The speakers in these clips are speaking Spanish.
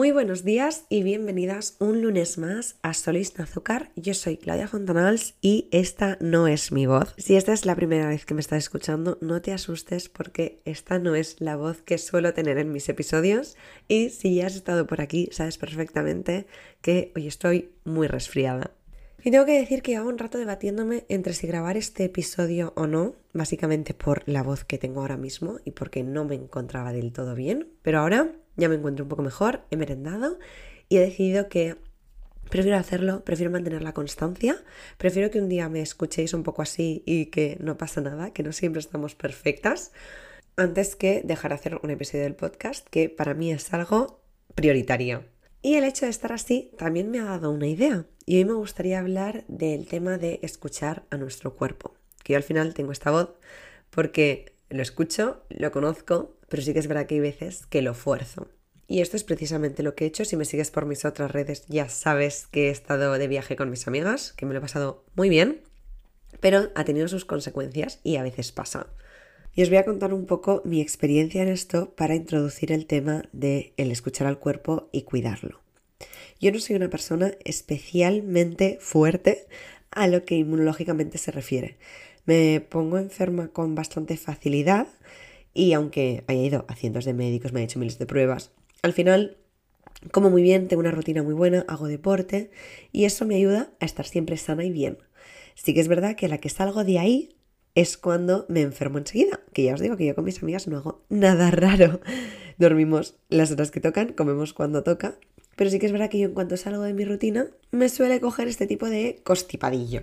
Muy buenos días y bienvenidas un lunes más a Solís Azúcar. Yo soy Claudia Fontanals y esta no es mi voz. Si esta es la primera vez que me estás escuchando, no te asustes porque esta no es la voz que suelo tener en mis episodios. Y si ya has estado por aquí, sabes perfectamente que hoy estoy muy resfriada. Y tengo que decir que hago un rato debatiéndome entre si grabar este episodio o no, básicamente por la voz que tengo ahora mismo y porque no me encontraba del todo bien. Pero ahora ya me encuentro un poco mejor, he merendado y he decidido que prefiero hacerlo, prefiero mantener la constancia, prefiero que un día me escuchéis un poco así y que no pasa nada, que no siempre estamos perfectas, antes que dejar de hacer un episodio del podcast, que para mí es algo prioritario. Y el hecho de estar así también me ha dado una idea. Y hoy me gustaría hablar del tema de escuchar a nuestro cuerpo. Que yo al final tengo esta voz porque lo escucho, lo conozco, pero sí que es verdad que hay veces que lo fuerzo. Y esto es precisamente lo que he hecho. Si me sigues por mis otras redes, ya sabes que he estado de viaje con mis amigas, que me lo he pasado muy bien, pero ha tenido sus consecuencias y a veces pasa. Y os voy a contar un poco mi experiencia en esto para introducir el tema de el escuchar al cuerpo y cuidarlo. Yo no soy una persona especialmente fuerte a lo que inmunológicamente se refiere. Me pongo enferma con bastante facilidad y aunque haya ido a cientos de médicos, me he hecho miles de pruebas, al final como muy bien, tengo una rutina muy buena, hago deporte y eso me ayuda a estar siempre sana y bien. Sí que es verdad que la que salgo de ahí es cuando me enfermo enseguida, que ya os digo que yo con mis amigas no hago nada raro. Dormimos las horas que tocan, comemos cuando toca, pero sí que es verdad que yo en cuanto salgo de mi rutina me suele coger este tipo de constipadillo.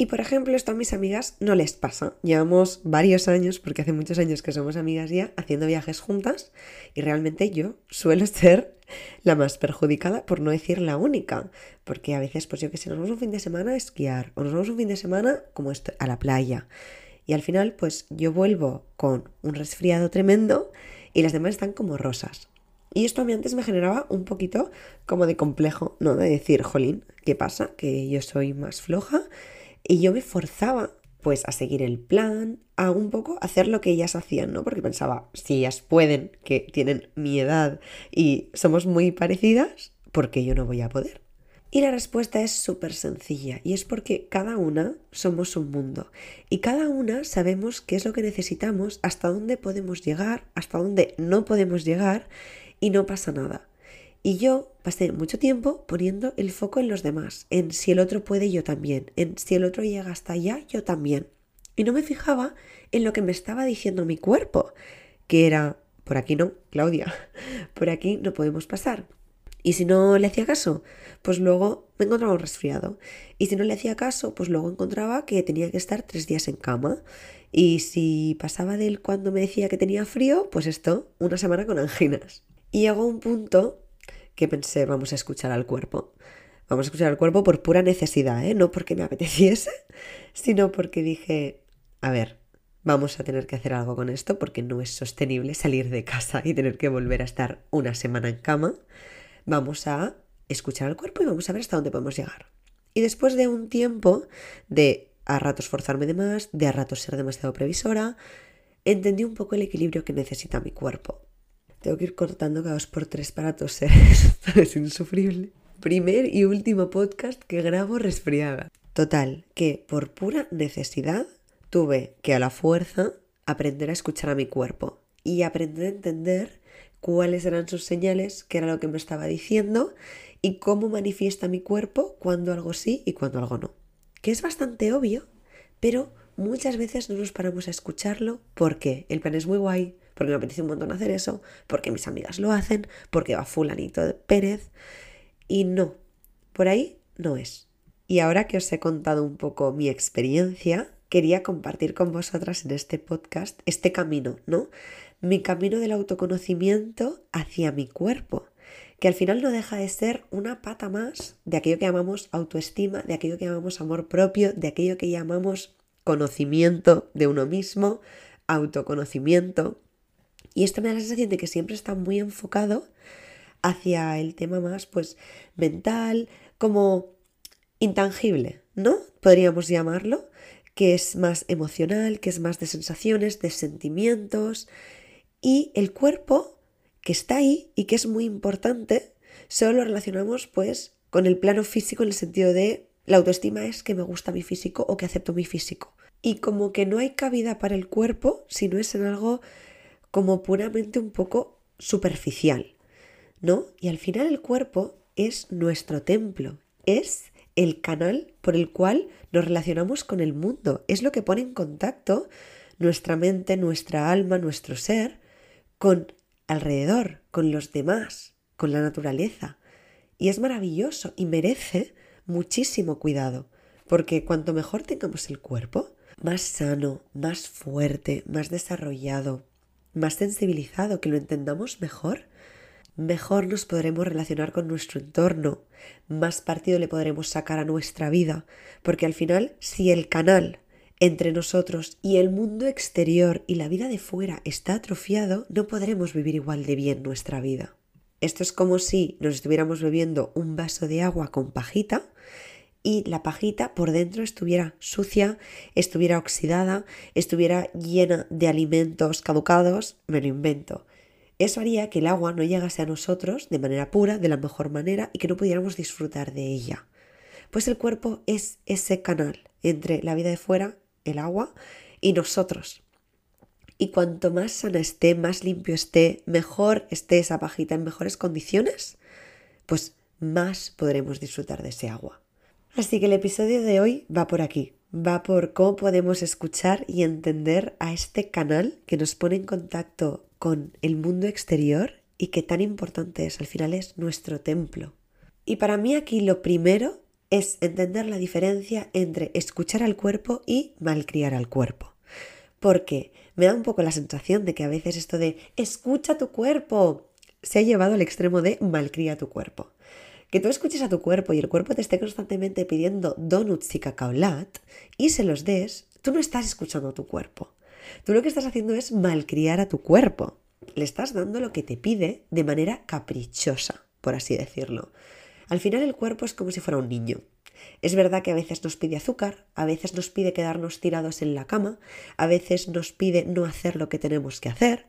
Y por ejemplo, esto a mis amigas no les pasa. Llevamos varios años, porque hace muchos años que somos amigas ya, haciendo viajes juntas y realmente yo suelo ser la más perjudicada, por no decir la única. Porque a veces, pues yo que sé, nos vamos un fin de semana a esquiar o nos vamos un fin de semana como a la playa. Y al final, pues yo vuelvo con un resfriado tremendo y las demás están como rosas. Y esto a mí antes me generaba un poquito como de complejo, ¿no? De decir, jolín, ¿qué pasa? Que yo soy más floja y yo me forzaba pues a seguir el plan, a un poco hacer lo que ellas hacían, ¿no? Porque pensaba, si ellas pueden, que tienen mi edad y somos muy parecidas, ¿por qué yo no voy a poder? Y la respuesta es súper sencilla y es porque cada una somos un mundo y cada una sabemos qué es lo que necesitamos, hasta dónde podemos llegar, hasta dónde no podemos llegar y no pasa nada. Y yo pasé mucho tiempo poniendo el foco en los demás, en si el otro puede, yo también, en si el otro llega hasta allá, yo también. Y no me fijaba en lo que me estaba diciendo mi cuerpo, que era, por aquí no, Claudia, por aquí no podemos pasar. Y si no le hacía caso, pues luego me encontraba un resfriado. Y si no le hacía caso, pues luego encontraba que tenía que estar tres días en cama. Y si pasaba de él cuando me decía que tenía frío, pues esto, una semana con anginas. Y llegó un punto que pensé, vamos a escuchar al cuerpo. Vamos a escuchar al cuerpo por pura necesidad, ¿eh? no porque me apeteciese, sino porque dije, a ver, vamos a tener que hacer algo con esto porque no es sostenible salir de casa y tener que volver a estar una semana en cama. Vamos a escuchar al cuerpo y vamos a ver hasta dónde podemos llegar. Y después de un tiempo de a ratos forzarme de más, de a ratos ser demasiado previsora, entendí un poco el equilibrio que necesita mi cuerpo. Tengo que ir cortando cada dos por tres para toser. Es insufrible. Primer y último podcast que grabo resfriada. Total, que por pura necesidad tuve que a la fuerza aprender a escuchar a mi cuerpo y aprender a entender cuáles eran sus señales, qué era lo que me estaba diciendo y cómo manifiesta mi cuerpo cuando algo sí y cuando algo no. Que es bastante obvio, pero muchas veces no nos paramos a escucharlo porque el plan es muy guay, porque me apetece un montón hacer eso, porque mis amigas lo hacen, porque va fulanito de Pérez. Y no, por ahí no es. Y ahora que os he contado un poco mi experiencia, quería compartir con vosotras en este podcast este camino, ¿no? Mi camino del autoconocimiento hacia mi cuerpo, que al final no deja de ser una pata más de aquello que llamamos autoestima, de aquello que llamamos amor propio, de aquello que llamamos conocimiento de uno mismo, autoconocimiento. Y esto me da la sensación de que siempre está muy enfocado hacia el tema más, pues, mental, como intangible, ¿no? Podríamos llamarlo, que es más emocional, que es más de sensaciones, de sentimientos. Y el cuerpo, que está ahí y que es muy importante, Solo lo relacionamos pues con el plano físico en el sentido de la autoestima es que me gusta mi físico o que acepto mi físico. Y como que no hay cabida para el cuerpo si no es en algo como puramente un poco superficial, ¿no? Y al final el cuerpo es nuestro templo, es el canal por el cual nos relacionamos con el mundo, es lo que pone en contacto nuestra mente, nuestra alma, nuestro ser con alrededor, con los demás, con la naturaleza. Y es maravilloso y merece muchísimo cuidado, porque cuanto mejor tengamos el cuerpo, más sano, más fuerte, más desarrollado, más sensibilizado, que lo entendamos mejor, mejor nos podremos relacionar con nuestro entorno, más partido le podremos sacar a nuestra vida, porque al final, si el canal entre nosotros y el mundo exterior y la vida de fuera está atrofiado, no podremos vivir igual de bien nuestra vida. Esto es como si nos estuviéramos bebiendo un vaso de agua con pajita y la pajita por dentro estuviera sucia, estuviera oxidada, estuviera llena de alimentos caducados, me lo invento. Eso haría que el agua no llegase a nosotros de manera pura, de la mejor manera y que no pudiéramos disfrutar de ella. Pues el cuerpo es ese canal entre la vida de fuera, el agua, y nosotros. Y cuanto más sana esté, más limpio esté, mejor esté esa pajita en mejores condiciones, pues más podremos disfrutar de ese agua. Así que el episodio de hoy va por aquí, va por cómo podemos escuchar y entender a este canal que nos pone en contacto con el mundo exterior y que tan importante es, al final es nuestro templo. Y para mí aquí lo primero es entender la diferencia entre escuchar al cuerpo y malcriar al cuerpo. Porque me da un poco la sensación de que a veces esto de escucha tu cuerpo se ha llevado al extremo de malcría tu cuerpo. Que tú escuches a tu cuerpo y el cuerpo te esté constantemente pidiendo donuts y cacaolat y se los des, tú no estás escuchando a tu cuerpo. Tú lo que estás haciendo es malcriar a tu cuerpo. Le estás dando lo que te pide de manera caprichosa, por así decirlo. Al final el cuerpo es como si fuera un niño. Es verdad que a veces nos pide azúcar, a veces nos pide quedarnos tirados en la cama, a veces nos pide no hacer lo que tenemos que hacer,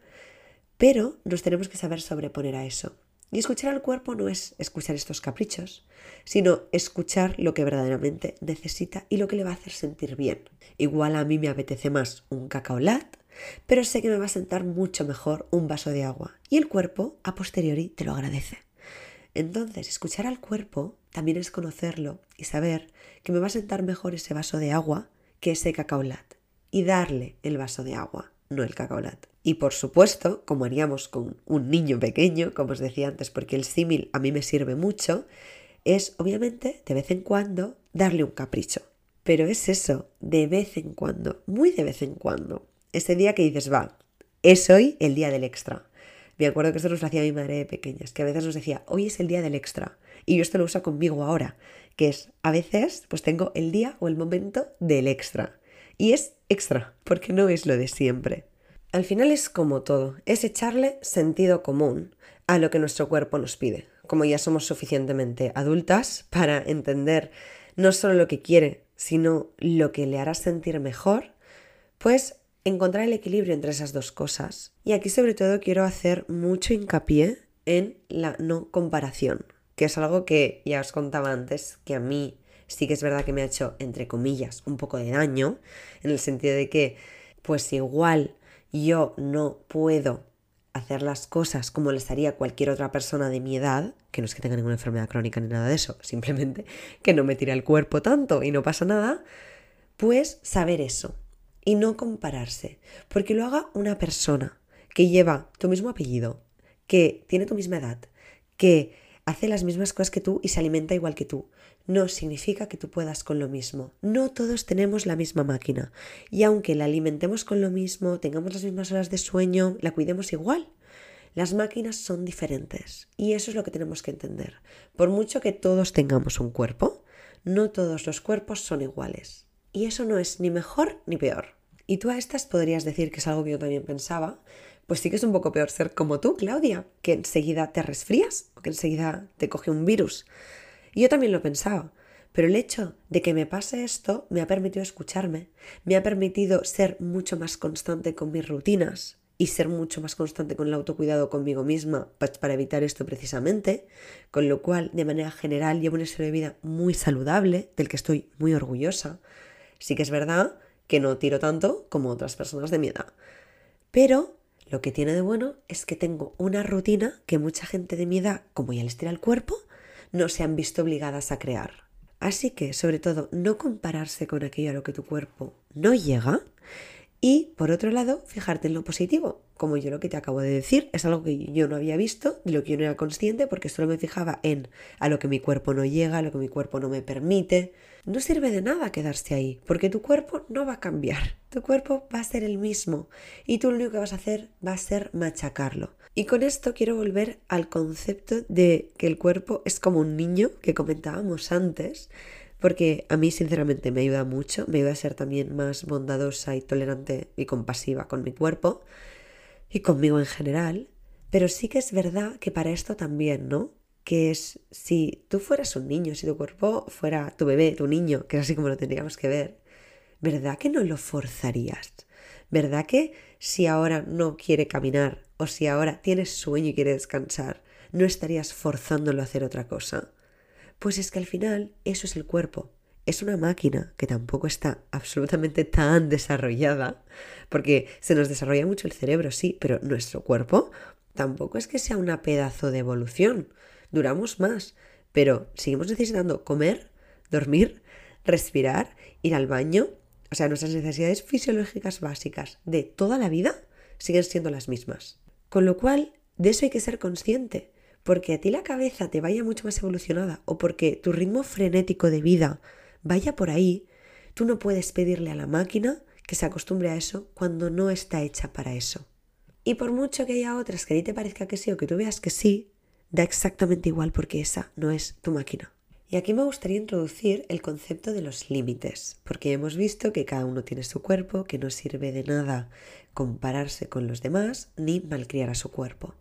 pero nos tenemos que saber sobreponer a eso. Y escuchar al cuerpo no es escuchar estos caprichos, sino escuchar lo que verdaderamente necesita y lo que le va a hacer sentir bien. Igual a mí me apetece más un cacaolat, pero sé que me va a sentar mucho mejor un vaso de agua y el cuerpo a posteriori te lo agradece. Entonces, escuchar al cuerpo también es conocerlo y saber que me va a sentar mejor ese vaso de agua que ese cacaolat y darle el vaso de agua, no el cacaolat. Y por supuesto, como haríamos con un niño pequeño, como os decía antes, porque el símil a mí me sirve mucho, es obviamente de vez en cuando darle un capricho. Pero es eso, de vez en cuando, muy de vez en cuando. Ese día que dices, va, es hoy el día del extra. Me acuerdo que esto nos lo hacía mi madre de pequeñas, que a veces nos decía, hoy es el día del extra. Y yo esto lo uso conmigo ahora, que es, a veces, pues tengo el día o el momento del extra. Y es extra, porque no es lo de siempre. Al final es como todo, es echarle sentido común a lo que nuestro cuerpo nos pide. Como ya somos suficientemente adultas para entender no solo lo que quiere, sino lo que le hará sentir mejor, pues encontrar el equilibrio entre esas dos cosas. Y aquí sobre todo quiero hacer mucho hincapié en la no comparación, que es algo que ya os contaba antes, que a mí sí que es verdad que me ha hecho, entre comillas, un poco de daño, en el sentido de que, pues igual yo no puedo hacer las cosas como les haría cualquier otra persona de mi edad, que no es que tenga ninguna enfermedad crónica ni nada de eso, simplemente que no me tira el cuerpo tanto y no pasa nada, pues saber eso y no compararse, porque lo haga una persona que lleva tu mismo apellido, que tiene tu misma edad, que hace las mismas cosas que tú y se alimenta igual que tú, no significa que tú puedas con lo mismo. No todos tenemos la misma máquina. Y aunque la alimentemos con lo mismo, tengamos las mismas horas de sueño, la cuidemos igual. Las máquinas son diferentes. Y eso es lo que tenemos que entender. Por mucho que todos tengamos un cuerpo, no todos los cuerpos son iguales. Y eso no es ni mejor ni peor. Y tú a estas podrías decir que es algo que yo también pensaba, pues sí que es un poco peor ser como tú, Claudia, que enseguida te resfrías o que enseguida te coge un virus. Y yo también lo pensaba. Pero el hecho de que me pase esto me ha permitido escucharme, me ha permitido ser mucho más constante con mis rutinas y ser mucho más constante con el autocuidado conmigo misma para evitar esto precisamente, con lo cual de manera general llevo un estilo de vida muy saludable, del que estoy muy orgullosa. Sí que es verdad que no tiro tanto como otras personas de mi edad, pero lo que tiene de bueno es que tengo una rutina que mucha gente de mi edad, como ya les tira el cuerpo, no se han visto obligadas a crear. Así que, sobre todo, no compararse con aquello a lo que tu cuerpo no llega. Y, por otro lado, fijarte en lo positivo. Como yo lo que te acabo de decir, es algo que yo no había visto, de lo que yo no era consciente, porque solo me fijaba en a lo que mi cuerpo no llega, a lo que mi cuerpo no me permite. No sirve de nada quedarse ahí, porque tu cuerpo no va a cambiar. Tu cuerpo va a ser el mismo. Y tú lo único que vas a hacer va a ser machacarlo. Y con esto quiero volver al concepto de que el cuerpo es como un niño que comentábamos antes, porque a mí sinceramente me ayuda mucho, me ayuda a ser también más bondadosa y tolerante y compasiva con mi cuerpo y conmigo en general, pero sí que es verdad que para esto también, ¿no? Que es si tú fueras un niño, si tu cuerpo fuera tu bebé, tu niño, que es así como lo tendríamos que ver, ¿verdad que no lo forzarías? ¿Verdad que si ahora no quiere caminar o si ahora tienes sueño y quiere descansar, no estarías forzándolo a hacer otra cosa? Pues es que al final eso es el cuerpo. Es una máquina que tampoco está absolutamente tan desarrollada, porque se nos desarrolla mucho el cerebro, sí, pero nuestro cuerpo tampoco es que sea una pedazo de evolución. Duramos más, pero seguimos necesitando comer, dormir, respirar, ir al baño. O sea, nuestras necesidades fisiológicas básicas de toda la vida siguen siendo las mismas. Con lo cual, de eso hay que ser consciente, porque a ti la cabeza te vaya mucho más evolucionada o porque tu ritmo frenético de vida vaya por ahí, tú no puedes pedirle a la máquina que se acostumbre a eso cuando no está hecha para eso. Y por mucho que haya otras que a ti te parezca que sí o que tú veas que sí, da exactamente igual porque esa no es tu máquina. Y aquí me gustaría introducir el concepto de los límites, porque hemos visto que cada uno tiene su cuerpo, que no sirve de nada compararse con los demás ni malcriar a su cuerpo.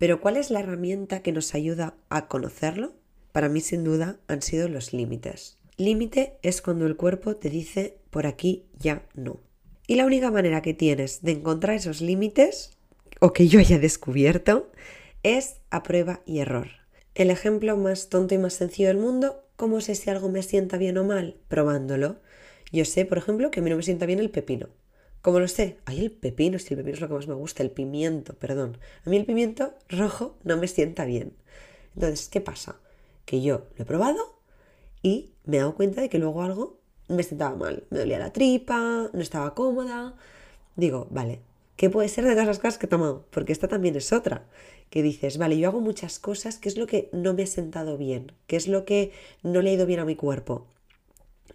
Pero ¿cuál es la herramienta que nos ayuda a conocerlo? Para mí sin duda han sido los límites. Límite es cuando el cuerpo te dice por aquí ya no. Y la única manera que tienes de encontrar esos límites, o que yo haya descubierto, es a prueba y error. El ejemplo más tonto y más sencillo del mundo, ¿cómo sé si algo me sienta bien o mal? Probándolo. Yo sé, por ejemplo, que a mí no me sienta bien el pepino. ¿Cómo lo sé? Ay, el pepino, si el pepino es lo que más me gusta, el pimiento, perdón. A mí el pimiento rojo no me sienta bien. Entonces, ¿qué pasa? Que yo lo he probado y me he dado cuenta de que luego algo me sentaba mal. Me dolía la tripa, no estaba cómoda. Digo, vale, ¿qué puede ser de todas las cosas que he tomado? Porque esta también es otra. Que dices, vale, yo hago muchas cosas, ¿qué es lo que no me ha sentado bien? ¿Qué es lo que no le ha ido bien a mi cuerpo?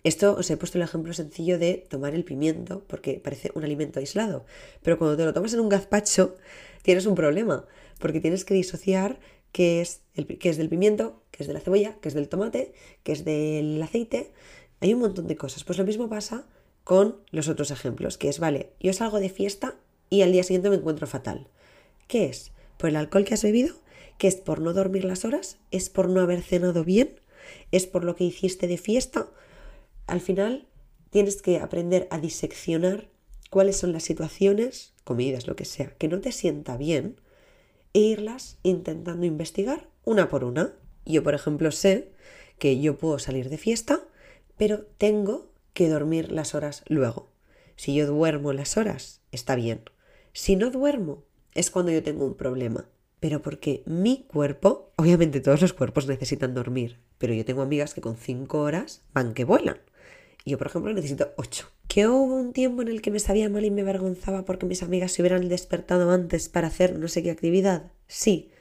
Esto os he puesto el ejemplo sencillo de tomar el pimiento, porque parece un alimento aislado, pero cuando te lo tomas en un gazpacho tienes un problema, porque tienes que disociar qué es, el, qué es del pimiento, qué es de la cebolla, qué es del tomate, qué es del aceite. Hay un montón de cosas. Pues lo mismo pasa con los otros ejemplos, que es, vale, yo salgo de fiesta y al día siguiente me encuentro fatal. ¿Qué es? ¿Por el alcohol que has bebido? ¿Qué es por no dormir las horas? ¿Es por no haber cenado bien? ¿Es por lo que hiciste de fiesta? Al final tienes que aprender a diseccionar cuáles son las situaciones, comidas, lo que sea, que no te sienta bien e irlas intentando investigar una por una. Yo, por ejemplo, sé que yo puedo salir de fiesta, pero tengo que dormir las horas luego. Si yo duermo las horas, está bien. Si no duermo, es cuando yo tengo un problema. Pero porque mi cuerpo, obviamente todos los cuerpos necesitan dormir, pero yo tengo amigas que con cinco horas van que vuelan. Yo, por ejemplo, necesito 8. ¿Que hubo un tiempo en el que me sabía mal y me avergonzaba porque mis amigas se hubieran despertado antes para hacer no sé qué actividad? Sí.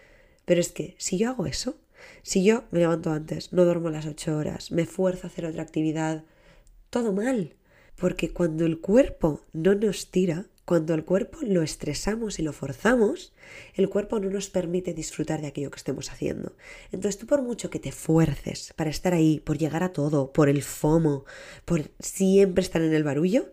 Pero es que si yo hago eso, si yo me levanto antes, no duermo las 8 horas, me fuerzo a hacer otra actividad, todo mal. Porque cuando el cuerpo no nos tira, cuando el cuerpo lo estresamos y lo forzamos, el cuerpo no nos permite disfrutar de aquello que estemos haciendo. Entonces tú por mucho que te fuerces para estar ahí, por llegar a todo, por el FOMO, por siempre estar en el barullo,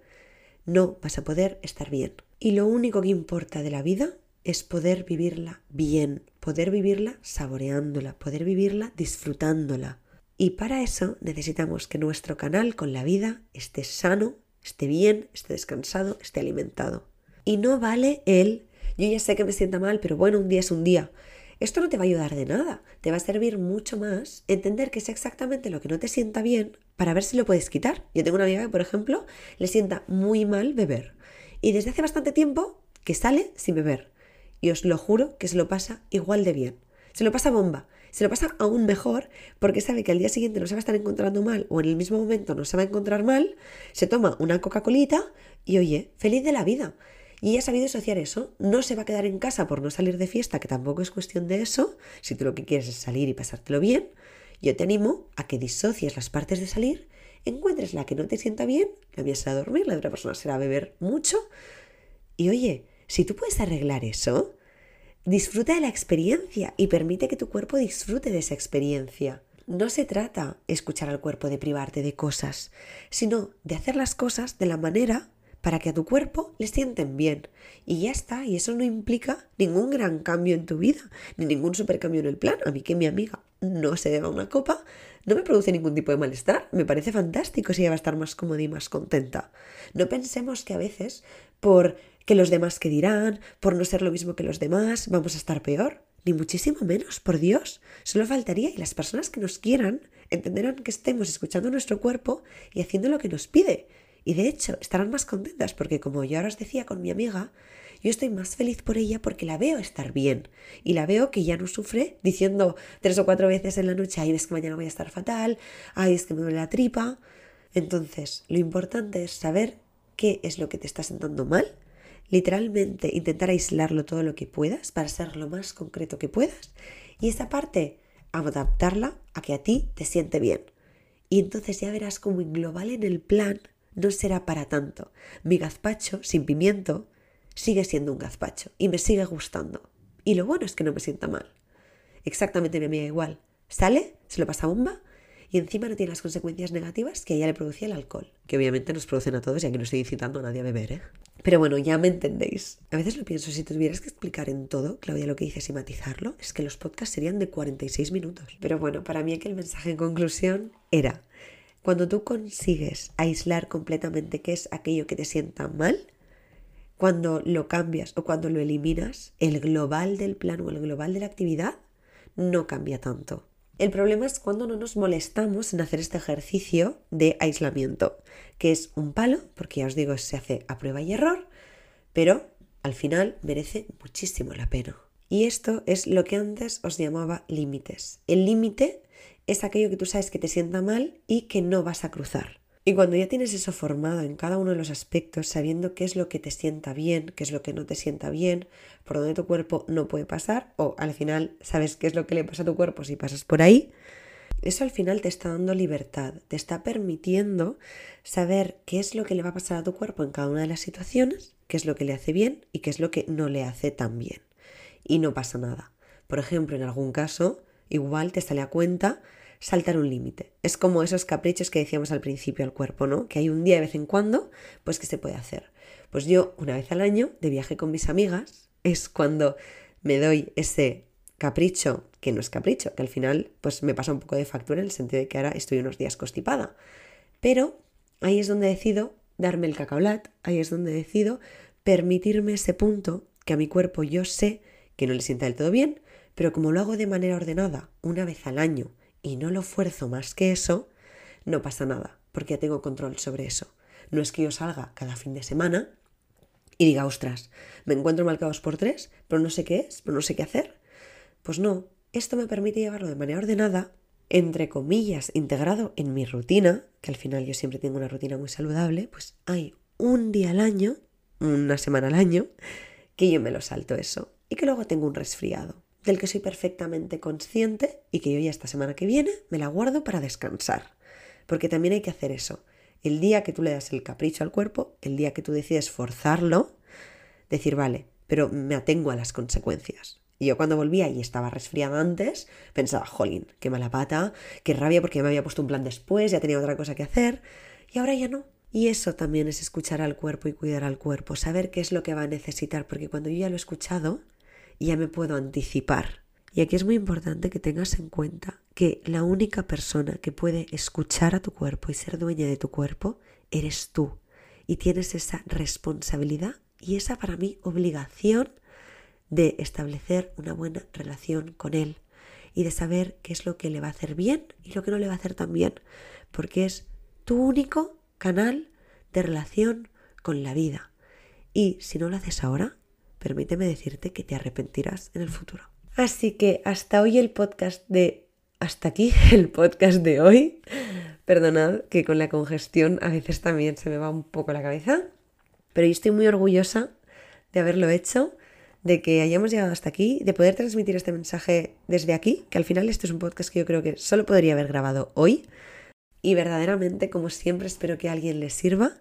no vas a poder estar bien. Y lo único que importa de la vida es poder vivirla bien, poder vivirla saboreándola, poder vivirla disfrutándola. Y para eso necesitamos que nuestro canal con la vida esté sano, esté bien, esté descansado, esté alimentado. Y no vale el yo ya sé que me sienta mal, pero bueno, un día es un día. Esto no te va a ayudar de nada, te va a servir mucho más entender que es exactamente lo que no te sienta bien para ver si lo puedes quitar. Yo tengo una amiga que, por ejemplo, le sienta muy mal beber y desde hace bastante tiempo que sale sin beber. Y os lo juro que se lo pasa igual de bien. Se lo pasa bomba. Se lo pasa aún mejor porque sabe que al día siguiente no se va a estar encontrando mal o en el mismo momento no se va a encontrar mal, se toma una Coca-Colita y oye, feliz de la vida. Y ella ha sabido asociar eso. No se va a quedar en casa por no salir de fiesta, que tampoco es cuestión de eso. Si tú lo que quieres es salir y pasártelo bien, yo te animo a que disocies las partes de salir, encuentres la que no te sienta bien, la mía será dormir, la otra persona será beber mucho. Y oye, si tú puedes arreglar eso, disfruta de la experiencia y permite que tu cuerpo disfrute de esa experiencia. No se trata escuchar al cuerpo de privarte de cosas, sino de hacer las cosas de la manera para que a tu cuerpo le sienten bien. Y ya está, y eso no implica ningún gran cambio en tu vida, ni ningún super cambio en el plan. A mí que mi amiga no se beba una copa, no me produce ningún tipo de malestar. Me parece fantástico si ella va a estar más cómoda y más contenta. No pensemos que a veces, por que los demás que dirán, por no ser lo mismo que los demás, vamos a estar peor. Ni muchísimo menos, por Dios. Solo faltaría y las personas que nos quieran entenderán que estemos escuchando nuestro cuerpo y haciendo lo que nos pide y de hecho, estarán más contentas porque, como yo ahora os decía con mi amiga, yo estoy más feliz por ella porque la veo estar bien y la veo que ya no sufre diciendo tres o cuatro veces en la noche, ay, es que mañana voy a estar fatal, ay, es que me duele la tripa. Entonces, lo importante es saber qué es lo que te está sentando mal, literalmente intentar aislarlo todo lo que puedas para ser lo más concreto que puedas y esa parte adaptarla a que a ti te siente bien. Y entonces ya verás como en global en el plan no será para tanto. Mi gazpacho sin pimiento sigue siendo un gazpacho y me sigue gustando. Y lo bueno es que no me sienta mal. Exactamente mi amiga igual. Sale, se lo pasa bomba y encima no tiene las consecuencias negativas que a ella le producía el alcohol. Que obviamente nos producen a todos y aquí no estoy incitando a nadie a beber, ¿eh? Pero bueno, ya me entendéis. A veces lo pienso, si tuvieras que explicar en todo, Claudia, lo que dices y matizarlo, es que los podcasts serían de 46 minutos. Pero bueno, para mí aquí el mensaje en conclusión era cuando tú consigues aislar completamente qué es aquello que te sienta mal, cuando lo cambias o cuando lo eliminas, el global del plan o el global de la actividad no cambia tanto. El problema es cuando no nos molestamos en hacer este ejercicio de aislamiento, que es un palo, porque ya os digo, se hace a prueba y error, pero al final merece muchísimo la pena. Y esto es lo que antes os llamaba límites. El límite es aquello que tú sabes que te sienta mal y que no vas a cruzar. Y cuando ya tienes eso formado en cada uno de los aspectos, sabiendo qué es lo que te sienta bien, qué es lo que no te sienta bien, por donde tu cuerpo no puede pasar, o al final sabes qué es lo que le pasa a tu cuerpo si pasas por ahí, eso al final te está dando libertad, te está permitiendo saber qué es lo que le va a pasar a tu cuerpo en cada una de las situaciones, qué es lo que le hace bien y qué es lo que no le hace tan bien. Y no pasa nada. Por ejemplo, en algún caso, igual te sale a cuenta saltar un límite. Es como esos caprichos que decíamos al principio al cuerpo, ¿no? Que hay un día de vez en cuando, pues que se puede hacer. Pues yo, una vez al año, de viaje con mis amigas, es cuando me doy ese capricho, que no es capricho, que al final pues me pasa un poco de factura en el sentido de que ahora estoy unos días constipada. Pero ahí es donde decido darme el cacaolat, ahí es donde decido permitirme ese punto que a mi cuerpo yo sé que no le sienta del todo bien, pero como lo hago de manera ordenada, una vez al año, y no lo fuerzo más que eso, no pasa nada, porque ya tengo control sobre eso. No es que yo salga cada fin de semana y diga, ostras, me encuentro marcados por tres, pero no sé qué es, pero no sé qué hacer. Pues no, esto me permite llevarlo de manera ordenada, entre comillas, integrado en mi rutina, que al final yo siempre tengo una rutina muy saludable, pues hay un día al año, una semana al año, que yo me lo salto eso y que luego tengo un resfriado del que soy perfectamente consciente y que yo ya esta semana que viene me la guardo para descansar. Porque también hay que hacer eso. El día que tú le das el capricho al cuerpo, el día que tú decides forzarlo, decir, vale, pero me atengo a las consecuencias. Y yo cuando volvía y estaba resfriada antes, pensaba, jolín, qué mala pata, qué rabia porque me había puesto un plan después, ya tenía otra cosa que hacer, y ahora ya no. Y eso también es escuchar al cuerpo y cuidar al cuerpo, saber qué es lo que va a necesitar, porque cuando yo ya lo he escuchado, ya me puedo anticipar. Y aquí es muy importante que tengas en cuenta que la única persona que puede escuchar a tu cuerpo y ser dueña de tu cuerpo eres tú. Y tienes esa responsabilidad y esa para mí obligación de establecer una buena relación con él y de saber qué es lo que le va a hacer bien y lo que no le va a hacer tan bien, porque es tu único canal de relación con la vida. Y si no lo haces ahora, permíteme decirte que te arrepentirás en el futuro. Así que hasta hoy el podcast de... Hasta aquí el podcast de hoy. Perdonad que con la congestión a veces también se me va un poco la cabeza, pero yo estoy muy orgullosa de haberlo hecho, de que hayamos llegado hasta aquí, de poder transmitir este mensaje desde aquí, que al final esto es un podcast que yo creo que solo podría haber grabado hoy. Y verdaderamente, como siempre, espero que a alguien le sirva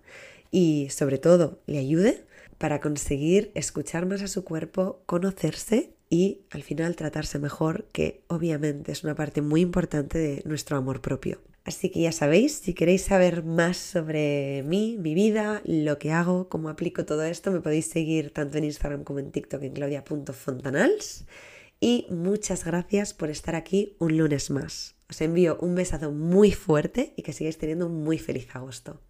y sobre todo le ayude para conseguir escuchar más a su cuerpo, conocerse y al final tratarse mejor, que obviamente es una parte muy importante de nuestro amor propio. Así que ya sabéis, si queréis saber más sobre mí, mi vida, lo que hago, cómo aplico todo esto, me podéis seguir tanto en Instagram como en TikTok en claudia.fontanals. Y muchas gracias por estar aquí un lunes más. Os envío un besazo muy fuerte y que sigáis teniendo un muy feliz agosto.